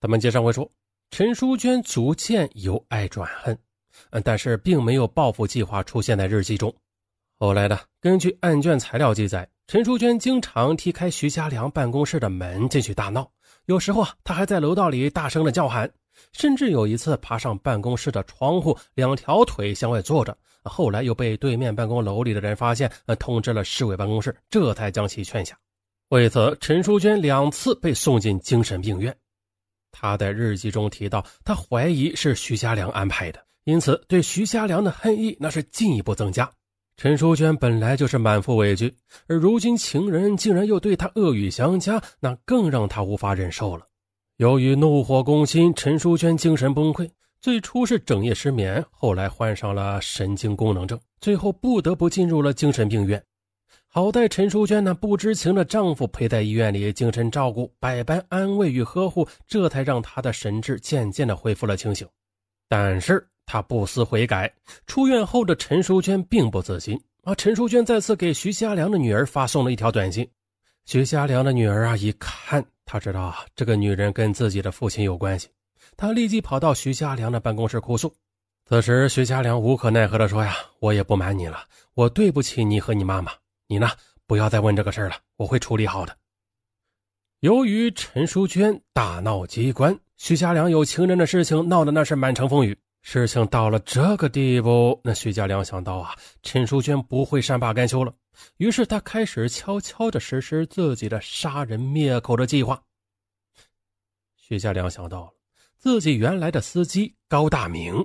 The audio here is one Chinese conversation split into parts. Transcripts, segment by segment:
咱们接上回说，陈淑娟逐渐由爱转恨，嗯，但是并没有报复计划出现在日记中。后来呢，根据案卷材料记载，陈淑娟经常踢开徐家良办公室的门进去大闹，有时候啊，她还在楼道里大声的叫喊。甚至有一次爬上办公室的窗户，两条腿向外坐着。后来又被对面办公楼里的人发现，呃，通知了市委办公室，这才将其劝下。为此，陈淑娟两次被送进精神病院。他在日记中提到，他怀疑是徐家良安排的，因此对徐家良的恨意那是进一步增加。陈淑娟本来就是满腹委屈，而如今情人竟然又对她恶语相加，那更让她无法忍受了。由于怒火攻心，陈淑娟精神崩溃，最初是整夜失眠，后来患上了神经功能症，最后不得不进入了精神病院。好在陈淑娟那不知情的丈夫陪在医院里精神照顾，百般安慰与呵护，这才让她的神智渐渐的恢复了清醒。但是她不思悔改，出院后的陈淑娟并不自信啊！陈淑娟再次给徐家良的女儿发送了一条短信，徐家良的女儿啊，一看。她知道啊，这个女人跟自己的父亲有关系，她立即跑到徐家良的办公室哭诉。此时，徐家良无可奈何地说：“呀，我也不瞒你了，我对不起你和你妈妈。你呢，不要再问这个事了，我会处理好的。”由于陈淑娟大闹机关，徐家良有情人的事情闹得那是满城风雨。事情到了这个地步，那徐家良想到啊，陈淑娟不会善罢甘休了。于是他开始悄悄地实施自己的杀人灭口的计划。徐家良想到了自己原来的司机高大明。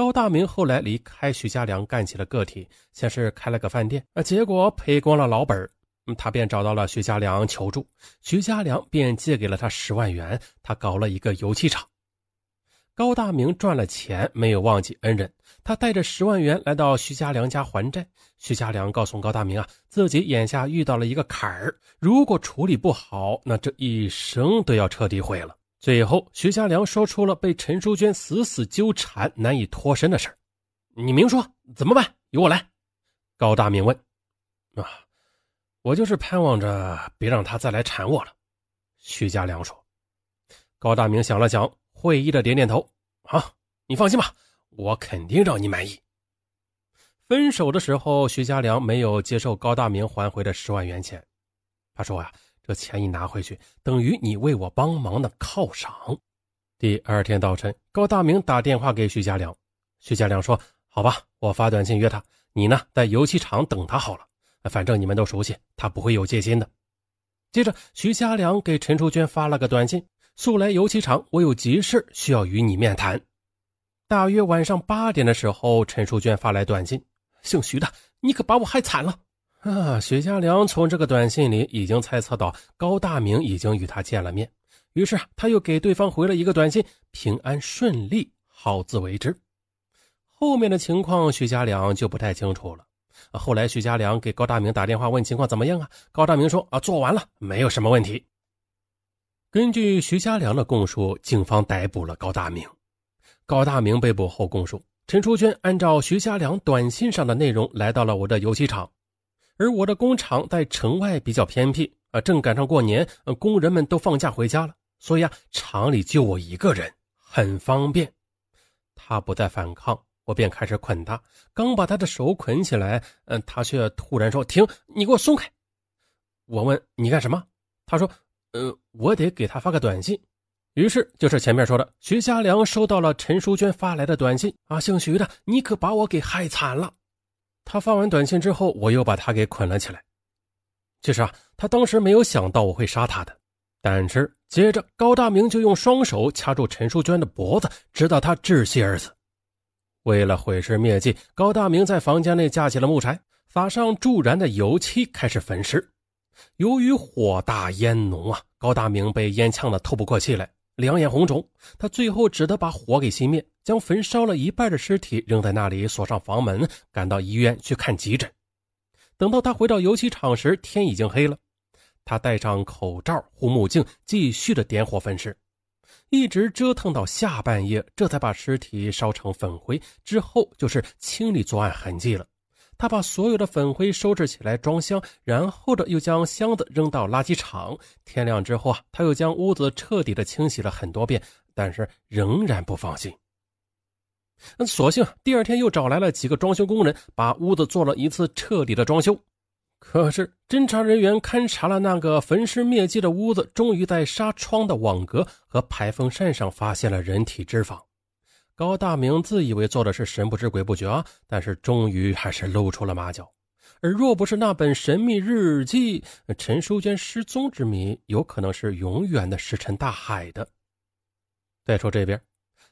高大明后来离开徐家良，干起了个体，先是开了个饭店，啊，结果赔光了老本他便找到了徐家良求助，徐家良便借给了他十万元，他搞了一个油漆厂。高大明赚了钱，没有忘记恩人。他带着十万元来到徐家良家还债。徐家良告诉高大明啊，自己眼下遇到了一个坎儿，如果处理不好，那这一生都要彻底毁了。最后，徐家良说出了被陈淑娟死死纠缠、难以脱身的事你明说，怎么办？由我来。高大明问：“啊，我就是盼望着别让他再来缠我了。”徐家良说。高大明想了想。会意的点点头，好，你放心吧，我肯定让你满意。分手的时候，徐家良没有接受高大明还回的十万元钱，他说呀，这钱一拿回去，等于你为我帮忙的犒赏。第二天早晨，高大明打电话给徐家良，徐家良说：“好吧，我发短信约他，你呢，在油漆厂等他好了，反正你们都熟悉，他不会有戒心的。”接着，徐家良给陈淑娟发了个短信。速来油漆厂，我有急事需要与你面谈。大约晚上八点的时候，陈淑娟发来短信：“姓徐的，你可把我害惨了。”啊，徐家良从这个短信里已经猜测到高大明已经与他见了面，于是他又给对方回了一个短信：“平安顺利，好自为之。”后面的情况，徐家良就不太清楚了。后来，徐家良给高大明打电话问情况怎么样啊？高大明说：“啊，做完了，没有什么问题。”根据徐家良的供述，警方逮捕了高大明。高大明被捕后供述：陈淑娟按照徐家良短信上的内容来到了我的油漆厂，而我的工厂在城外比较偏僻啊，正赶上过年，工人们都放假回家了，所以啊，厂里就我一个人，很方便。他不再反抗，我便开始捆他。刚把他的手捆起来，嗯，他却突然说：“停，你给我松开！”我问：“你干什么？”他说。呃，我得给他发个短信，于是就是前面说的，徐家良收到了陈淑娟发来的短信啊，姓徐的，你可把我给害惨了。他发完短信之后，我又把他给捆了起来。其实啊，他当时没有想到我会杀他的，但是接着高大明就用双手掐住陈淑娟的脖子，直到她窒息而死。为了毁尸灭迹，高大明在房间内架起了木柴，撒上助燃的油漆，开始焚尸。由于火大烟浓啊，高大明被烟呛得透不过气来，两眼红肿。他最后只得把火给熄灭，将焚烧了一半的尸体扔在那里，锁上房门，赶到医院去看急诊。等到他回到油漆厂时，天已经黑了。他戴上口罩、护目镜，继续的点火焚尸，一直折腾到下半夜，这才把尸体烧成粉灰。之后就是清理作案痕迹了。他把所有的粉灰收拾起来装箱，然后的又将箱子扔到垃圾场。天亮之后啊，他又将屋子彻底的清洗了很多遍，但是仍然不放心。那索性第二天又找来了几个装修工人，把屋子做了一次彻底的装修。可是，侦查人员勘察了那个焚尸灭迹的屋子，终于在纱窗的网格和排风扇上发现了人体脂肪。高大明自以为做的是神不知鬼不觉啊，但是终于还是露出了马脚。而若不是那本神秘日记，陈淑娟失踪之谜有可能是永远的石沉大海的。再说这边，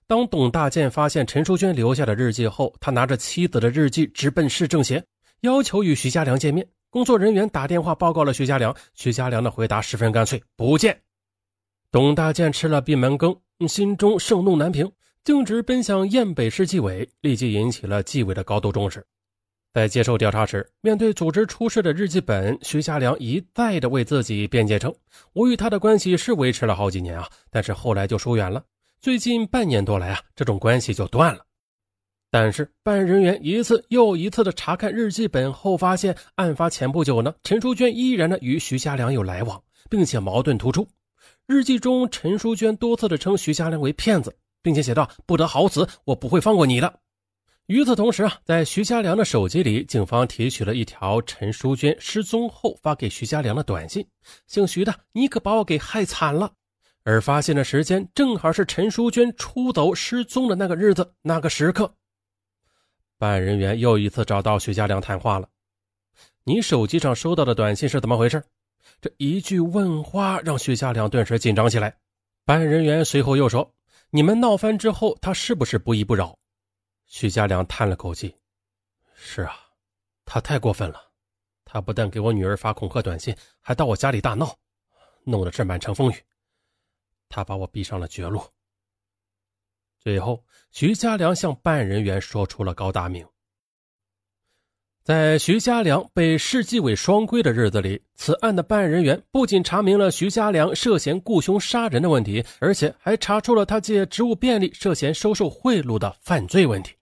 当董大建发现陈淑娟留下的日记后，他拿着妻子的日记直奔市政协，要求与徐家良见面。工作人员打电话报告了徐家良，徐家良的回答十分干脆：不见。董大建吃了闭门羹，心中盛怒难平，径直奔向燕北市纪委，立即引起了纪委的高度重视。在接受调查时，面对组织出示的日记本，徐家良一再的为自己辩解称：“我与他的关系是维持了好几年啊，但是后来就疏远了。最近半年多来啊，这种关系就断了。”但是办案人员一次又一次的查看日记本后，发现案发前不久呢，陈淑娟依然的与徐家良有来往，并且矛盾突出。日记中，陈淑娟多次的称徐家良为骗子，并且写道：“不得好死，我不会放过你的。”与此同时啊，在徐家良的手机里，警方提取了一条陈淑娟失踪后发给徐家良的短信：“姓徐的，你可把我给害惨了。”而发现的时间正好是陈淑娟出走失踪的那个日子，那个时刻。办案人员又一次找到徐家良谈话了。你手机上收到的短信是怎么回事？这一句问话让徐家良顿时紧张起来。办案人员随后又说：“你们闹翻之后，他是不是不依不饶？”徐家良叹了口气：“是啊，他太过分了。他不但给我女儿发恐吓短信，还到我家里大闹，弄得这满城风雨。他把我逼上了绝路。”最后，徐家良向办案人员说出了高大明。在徐家良被市纪委双规的日子里，此案的办案人员不仅查明了徐家良涉嫌雇凶杀人的问题，而且还查出了他借职务便利涉嫌收受贿赂的犯罪问题。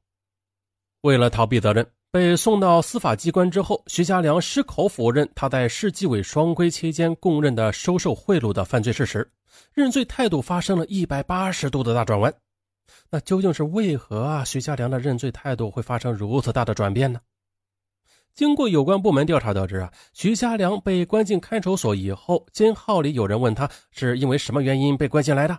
为了逃避责任，被送到司法机关之后，徐家良矢口否认他在市纪委双规期间供认的收受贿赂的犯罪事实，认罪态度发生了一百八十度的大转弯。那究竟是为何啊？徐家良的认罪态度会发生如此大的转变呢？经过有关部门调查得知啊，徐家良被关进看守所以后，监号里有人问他是因为什么原因被关进来的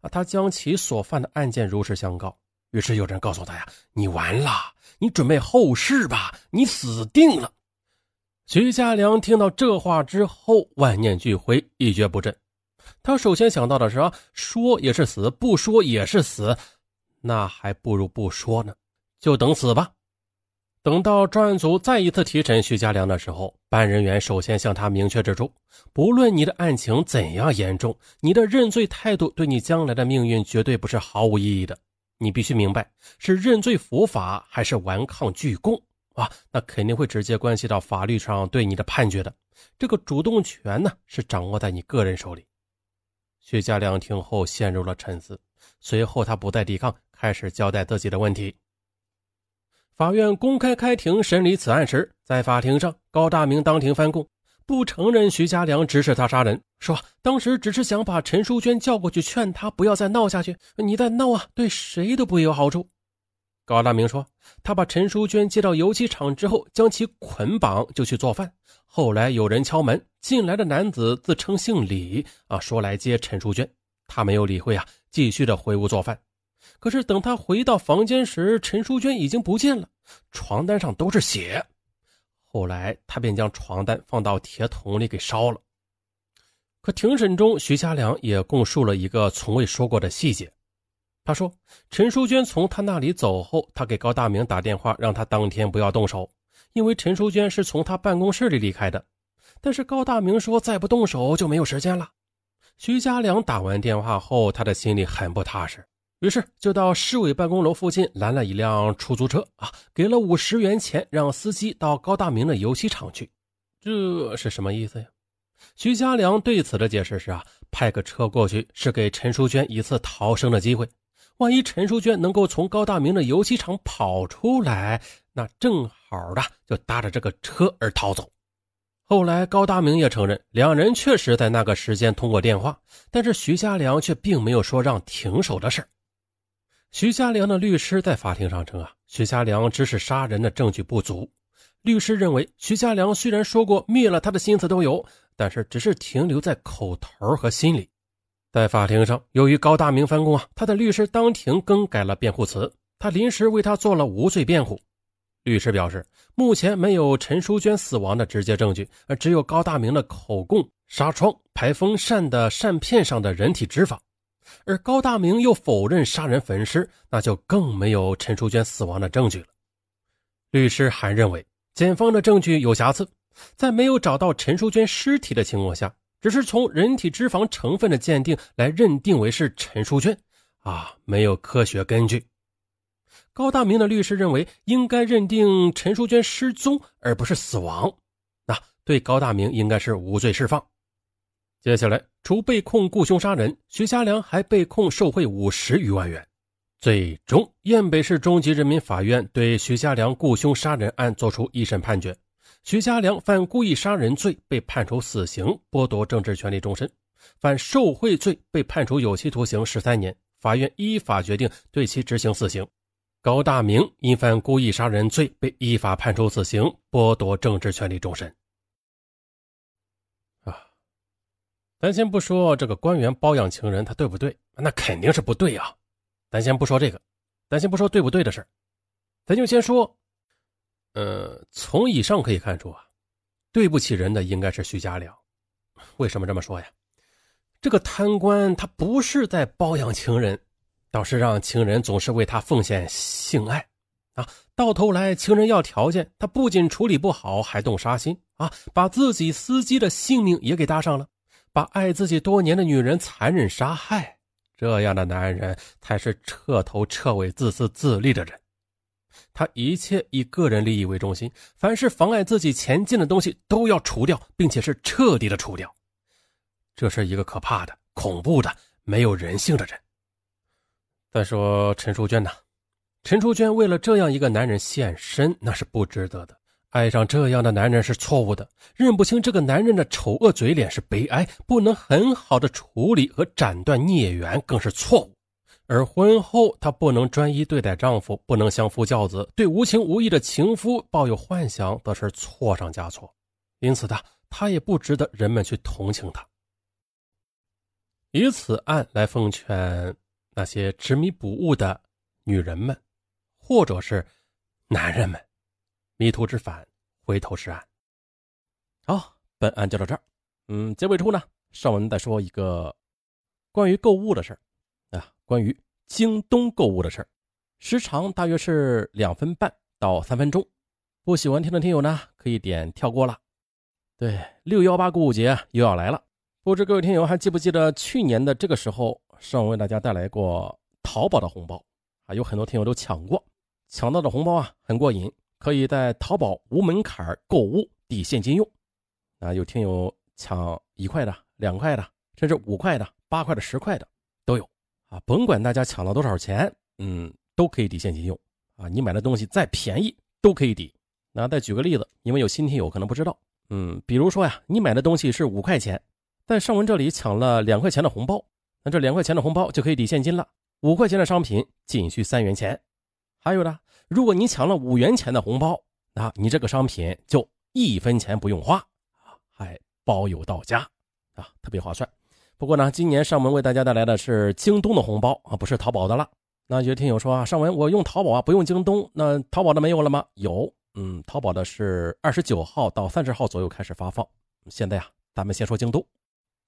啊？他将其所犯的案件如实相告。于是有人告诉他呀：“你完了，你准备后事吧，你死定了。”徐家良听到这话之后，万念俱灰，一蹶不振。他首先想到的是啊，说也是死，不说也是死。那还不如不说呢，就等死吧。等到专案组再一次提审徐家良的时候，办案人员首先向他明确指出：不论你的案情怎样严重，你的认罪态度对你将来的命运绝对不是毫无意义的。你必须明白，是认罪伏法还是顽抗拒供啊？那肯定会直接关系到法律上对你的判决的。这个主动权呢，是掌握在你个人手里。徐家良听后陷入了沉思，随后他不再抵抗。开始交代自己的问题。法院公开开庭审理此案时，在法庭上，高大明当庭翻供，不承认徐家良指使他杀人，说当时只是想把陈淑娟叫过去，劝他不要再闹下去。你再闹啊，对谁都不会有好处。高大明说，他把陈淑娟接到油漆厂之后，将其捆绑就去做饭。后来有人敲门，进来的男子自称姓李，啊，说来接陈淑娟，他没有理会啊，继续的回屋做饭。可是等他回到房间时，陈淑娟已经不见了，床单上都是血。后来他便将床单放到铁桶里给烧了。可庭审中，徐家良也供述了一个从未说过的细节。他说，陈淑娟从他那里走后，他给高大明打电话，让他当天不要动手，因为陈淑娟是从他办公室里离开的。但是高大明说，再不动手就没有时间了。徐家良打完电话后，他的心里很不踏实。于是就到市委办公楼附近拦了一辆出租车啊，给了五十元钱，让司机到高大明的油漆厂去。这是什么意思呀？徐家良对此的解释是啊，派个车过去是给陈淑娟一次逃生的机会。万一陈淑娟能够从高大明的油漆厂跑出来，那正好的就搭着这个车而逃走。后来高大明也承认，两人确实在那个时间通过电话，但是徐家良却并没有说让停手的事徐家良的律师在法庭上称啊，徐家良指使杀人的证据不足。律师认为，徐家良虽然说过灭了他的心思都有，但是只是停留在口头和心里。在法庭上，由于高大明翻供啊，他的律师当庭更改了辩护词，他临时为他做了无罪辩护。律师表示，目前没有陈淑娟死亡的直接证据，而只有高大明的口供、纱窗、排风扇的扇片上的人体脂肪，而高大明又否认杀人焚尸，那就更没有陈淑娟死亡的证据了。律师还认为，检方的证据有瑕疵，在没有找到陈淑娟尸体的情况下，只是从人体脂肪成分的鉴定来认定为是陈淑娟，啊，没有科学根据。高大明的律师认为，应该认定陈淑娟失踪，而不是死亡。那对高大明应该是无罪释放。接下来，除被控雇凶杀人，徐家良还被控受贿五十余万元。最终，燕北市中级人民法院对徐家良雇凶杀人案作出一审判决：徐家良犯故意杀人罪，被判处死刑，剥夺政治权利终身；犯受贿罪，被判处有期徒刑十三年。法院依法决定对其执行死刑。高大明因犯故意杀人罪，被依法判处死刑，剥夺政治权利终身。啊，咱先不说这个官员包养情人，他对不对？那肯定是不对啊。咱先不说这个，咱先不说对不对的事咱就先说，呃，从以上可以看出啊，对不起人的应该是徐家良。为什么这么说呀？这个贪官他不是在包养情人。倒是让情人总是为他奉献性爱，啊，到头来情人要条件，他不仅处理不好，还动杀心啊，把自己司机的性命也给搭上了，把爱自己多年的女人残忍杀害。这样的男人才是彻头彻尾自私自利的人，他一切以个人利益为中心，凡是妨碍自己前进的东西都要除掉，并且是彻底的除掉。这是一个可怕的、恐怖的、没有人性的人。再说陈淑娟呢？陈淑娟为了这样一个男人献身，那是不值得的。爱上这样的男人是错误的，认不清这个男人的丑恶嘴脸是悲哀，不能很好的处理和斩断孽缘更是错误。而婚后她不能专一对待丈夫，不能相夫教子，对无情无义的情夫抱有幻想，则是错上加错。因此呢她也不值得人们去同情她。以此案来奉劝。那些执迷不悟的女人们，或者是男人们，迷途知返，回头是岸。好，本案就到这儿。嗯，结尾处呢，上文再说一个关于购物的事儿啊，关于京东购物的事儿，时长大约是两分半到三分钟。不喜欢听的听友呢，可以点跳过了。对，六幺八购物节又要来了，不知各位听友还记不记得去年的这个时候？上文为大家带来过淘宝的红包啊，有很多听友都抢过，抢到的红包啊很过瘾，可以在淘宝无门槛购物抵现金用。啊，有听友抢一块的、两块的，甚至五块的、八块的、十块的都有啊。甭管大家抢了多少钱，嗯，都可以抵现金用啊。你买的东西再便宜都可以抵。那再举个例子，因为有新听友可能不知道，嗯，比如说呀，你买的东西是五块钱，在上文这里抢了两块钱的红包。那这两块钱的红包就可以抵现金了，五块钱的商品仅需三元钱。还有呢，如果你抢了五元钱的红包，那你这个商品就一分钱不用花，还包邮到家啊，特别划算。不过呢，今年上门为大家带来的是京东的红包啊，不是淘宝的了。那有听友说啊，上文我用淘宝啊，不用京东，那淘宝的没有了吗？有，嗯，淘宝的是二十九号到三十号左右开始发放。现在啊，咱们先说京东。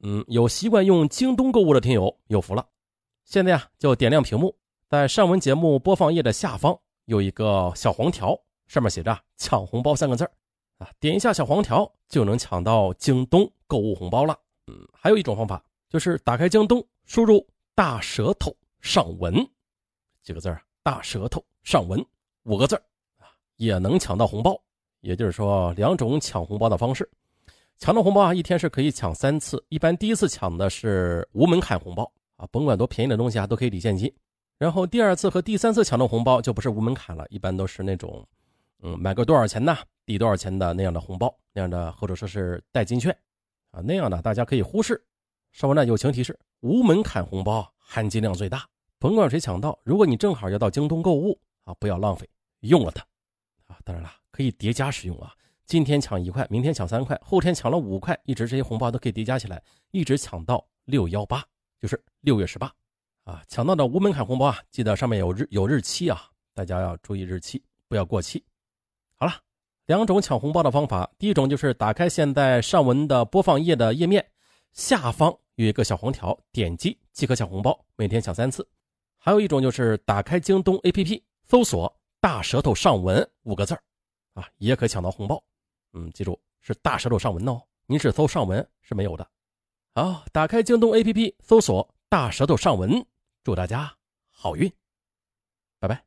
嗯，有习惯用京东购物的听友有福了。现在啊，就点亮屏幕，在上文节目播放页的下方有一个小黄条，上面写着“抢红包”三个字啊，点一下小黄条就能抢到京东购物红包了。嗯，还有一种方法，就是打开京东，输入“大舌头上文”几个字啊大舌头上文”五个字啊，也能抢到红包。也就是说，两种抢红包的方式。抢到红包啊，一天是可以抢三次。一般第一次抢的是无门槛红包啊，甭管多便宜的东西啊，都可以抵现金。然后第二次和第三次抢到红包就不是无门槛了，一般都是那种，嗯，买个多少钱呢？抵多少钱的那样的红包，那样的或者说是代金券，啊，那样的大家可以忽视。稍微呢友情提示：无门槛红包含金量最大，甭管谁抢到，如果你正好要到京东购物啊，不要浪费，用了它，啊，当然了，可以叠加使用啊。今天抢一块，明天抢三块，后天抢了五块，一直这些红包都可以叠加起来，一直抢到六幺八，就是六月十八，啊，抢到的无门槛红包啊，记得上面有日有日期啊，大家要注意日期，不要过期。好了，两种抢红包的方法，第一种就是打开现在上文的播放页的页面，下方有一个小黄条，点击即可抢红包，每天抢三次。还有一种就是打开京东 APP，搜索“大舌头上文”五个字啊，也可抢到红包。嗯，记住是大舌头上文哦，您是搜上文是没有的。好，打开京东 APP，搜索大舌头上文，祝大家好运，拜拜。